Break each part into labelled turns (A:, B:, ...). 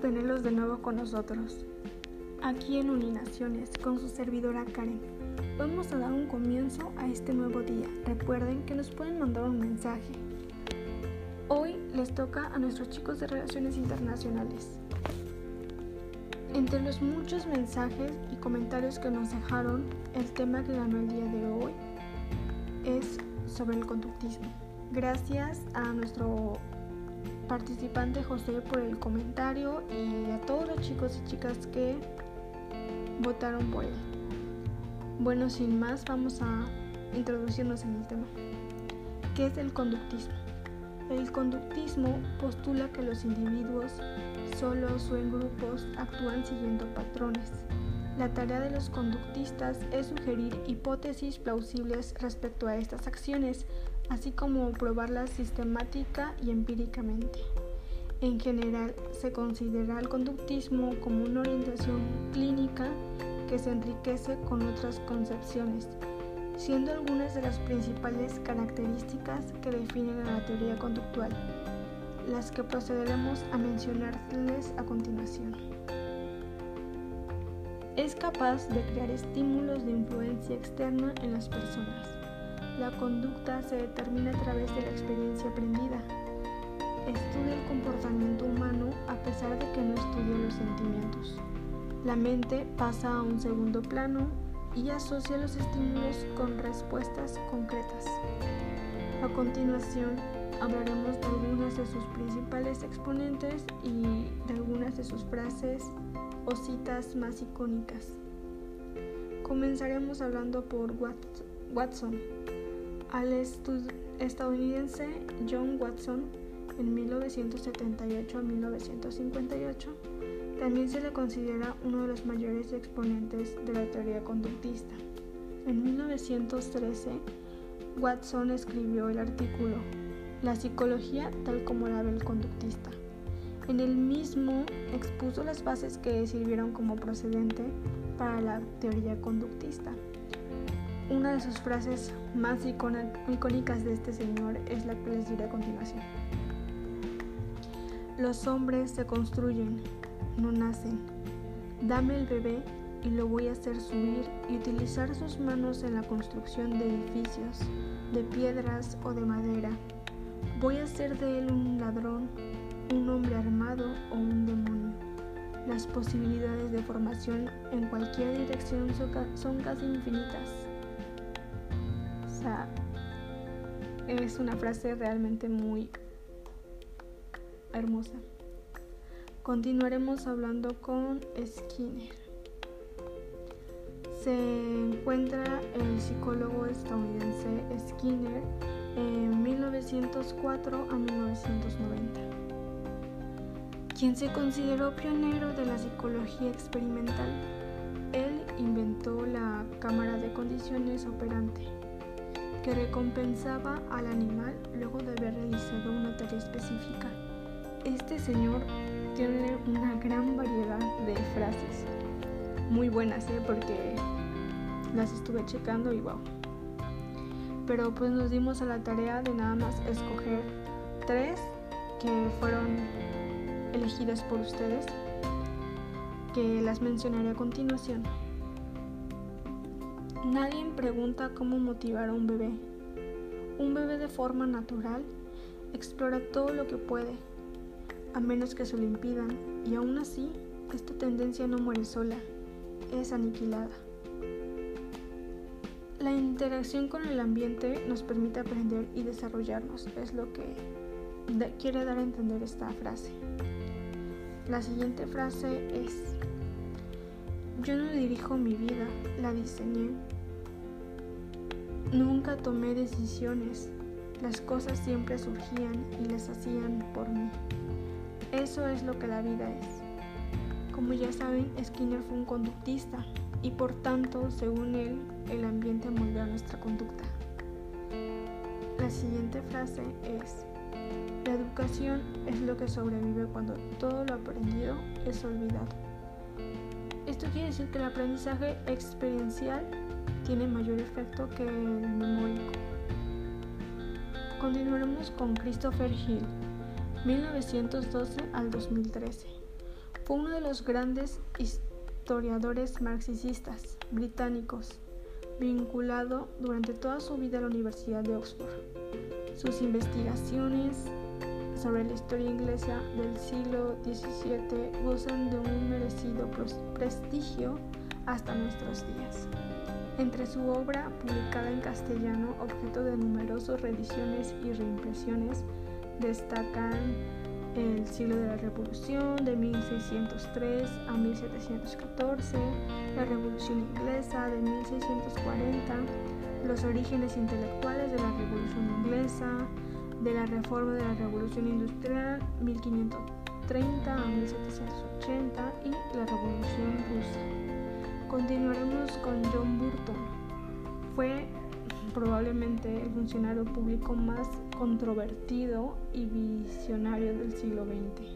A: tenerlos de nuevo con nosotros, aquí en Uninaciones, con su servidora Karen. Vamos a dar un comienzo a este nuevo día. Recuerden que nos pueden mandar un mensaje. Hoy les toca a nuestros chicos de Relaciones Internacionales. Entre los muchos mensajes y comentarios que nos dejaron, el tema que ganó el día de hoy es sobre el conductismo. Gracias a nuestro participante José por el comentario y a todos los chicos y chicas que votaron por él. Bueno, sin más, vamos a introducirnos en el tema. ¿Qué es el conductismo? El conductismo postula que los individuos, solos o en grupos, actúan siguiendo patrones. La tarea de los conductistas es sugerir hipótesis plausibles respecto a estas acciones así como probarlas sistemática y empíricamente. En general, se considera el conductismo como una orientación clínica que se enriquece con otras concepciones, siendo algunas de las principales características que definen a la teoría conductual, las que procederemos a mencionarles a continuación. Es capaz de crear estímulos de influencia externa en las personas la conducta se determina a través de la experiencia aprendida. Estudia el comportamiento humano a pesar de que no estudia los sentimientos. La mente pasa a un segundo plano y asocia los estímulos con respuestas concretas. A continuación, hablaremos de algunas de sus principales exponentes y de algunas de sus frases o citas más icónicas. Comenzaremos hablando por Watson, al estadounidense John Watson en 1978 a 1958 también se le considera uno de los mayores exponentes de la teoría conductista. En 1913, Watson escribió el artículo La psicología tal como la ve el conductista. En el mismo expuso las bases que sirvieron como procedente para la teoría conductista. Una de sus frases más icónicas de este señor es la que les diré a continuación. Los hombres se construyen, no nacen. Dame el bebé y lo voy a hacer subir y utilizar sus manos en la construcción de edificios, de piedras o de madera. Voy a hacer de él un ladrón, un hombre armado o un demonio. Las posibilidades de formación en cualquier dirección son casi infinitas es una frase realmente muy hermosa. Continuaremos hablando con Skinner. Se encuentra el psicólogo estadounidense Skinner en 1904 a 1990, quien se consideró pionero de la psicología experimental. Él inventó la cámara de condiciones operante que recompensaba al animal luego de haber realizado una tarea específica. Este señor tiene una gran variedad de frases, muy buenas, ¿eh? porque las estuve checando y wow. Pero pues nos dimos a la tarea de nada más escoger tres que fueron elegidas por ustedes, que las mencionaré a continuación. Nadie pregunta cómo motivar a un bebé. Un bebé de forma natural explora todo lo que puede, a menos que se lo impidan, y aún así, esta tendencia no muere sola, es aniquilada. La interacción con el ambiente nos permite aprender y desarrollarnos, es lo que quiere dar a entender esta frase. La siguiente frase es, yo no dirijo mi vida, la diseñé. Nunca tomé decisiones, las cosas siempre surgían y las hacían por mí. Eso es lo que la vida es. Como ya saben, Skinner fue un conductista y por tanto, según él, el ambiente moldeó nuestra conducta. La siguiente frase es, la educación es lo que sobrevive cuando todo lo aprendido es olvidado. Esto quiere decir que el aprendizaje experiencial tiene mayor efecto que el memórico. Continuaremos con Christopher Hill, 1912 al 2013. Fue uno de los grandes historiadores marxistas británicos, vinculado durante toda su vida a la Universidad de Oxford. Sus investigaciones sobre la historia inglesa del siglo XVII gozan de un merecido prestigio hasta nuestros días. Entre su obra, publicada en castellano, objeto de numerosas reediciones y reimpresiones, destacan el siglo de la Revolución de 1603 a 1714, la Revolución Inglesa de 1640, los orígenes intelectuales de la Revolución de la Reforma de la Revolución Industrial 1530 a 1780 y la Revolución Rusa. Continuaremos con John Burton. Fue probablemente el funcionario público más controvertido y visionario del siglo XX.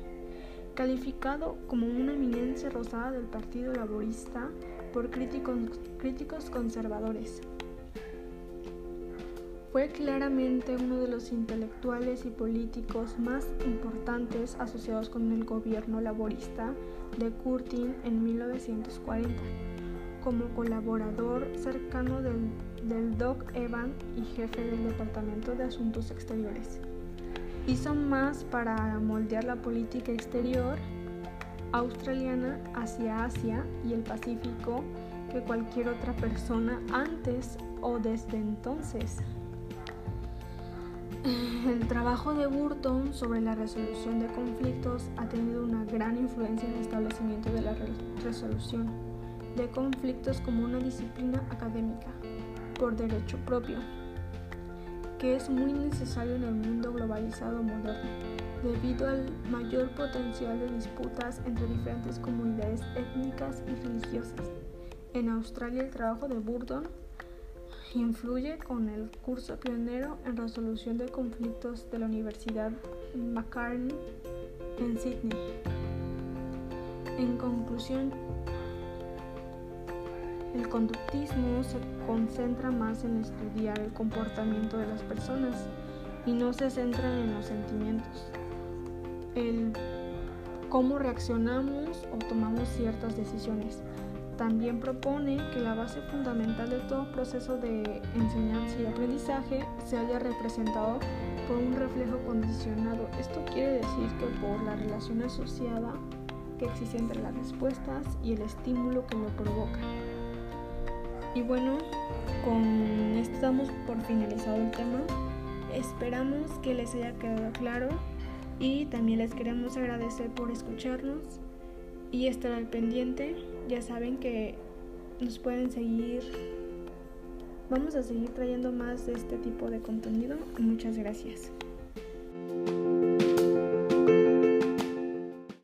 A: Calificado como una eminencia rosada del Partido Laborista por críticos, críticos conservadores, fue claramente uno de los intelectuales y políticos más importantes asociados con el gobierno laborista de Curtin en 1940 como colaborador cercano del, Doc Evan y jefe del Departamento de Asuntos Exteriores. Hizo más para moldear la política exterior australiana hacia Asia y el Pacífico que cualquier otra persona antes o desde entonces. El trabajo de Burton sobre la resolución de conflictos ha tenido una gran influencia en el establecimiento de la resolución de conflictos como una disciplina académica por derecho propio, que es muy necesario en el mundo globalizado moderno, debido al mayor potencial de disputas entre diferentes comunidades étnicas y religiosas. En Australia el trabajo de Burton influye con el curso pionero en resolución de conflictos de la Universidad Macarthur en Sydney. En conclusión, el conductismo se concentra más en estudiar el comportamiento de las personas y no se centra en los sentimientos, el cómo reaccionamos o tomamos ciertas decisiones. También propone que la base fundamental de todo proceso de enseñanza y aprendizaje se haya representado por un reflejo condicionado. Esto quiere decir que por la relación asociada que existe entre las respuestas y el estímulo que lo provoca. Y bueno, con esto damos por finalizado el tema. Esperamos que les haya quedado claro y también les queremos agradecer por escucharnos y estar al pendiente. Ya saben que nos pueden seguir. Vamos a seguir trayendo más de este tipo de contenido. Muchas gracias.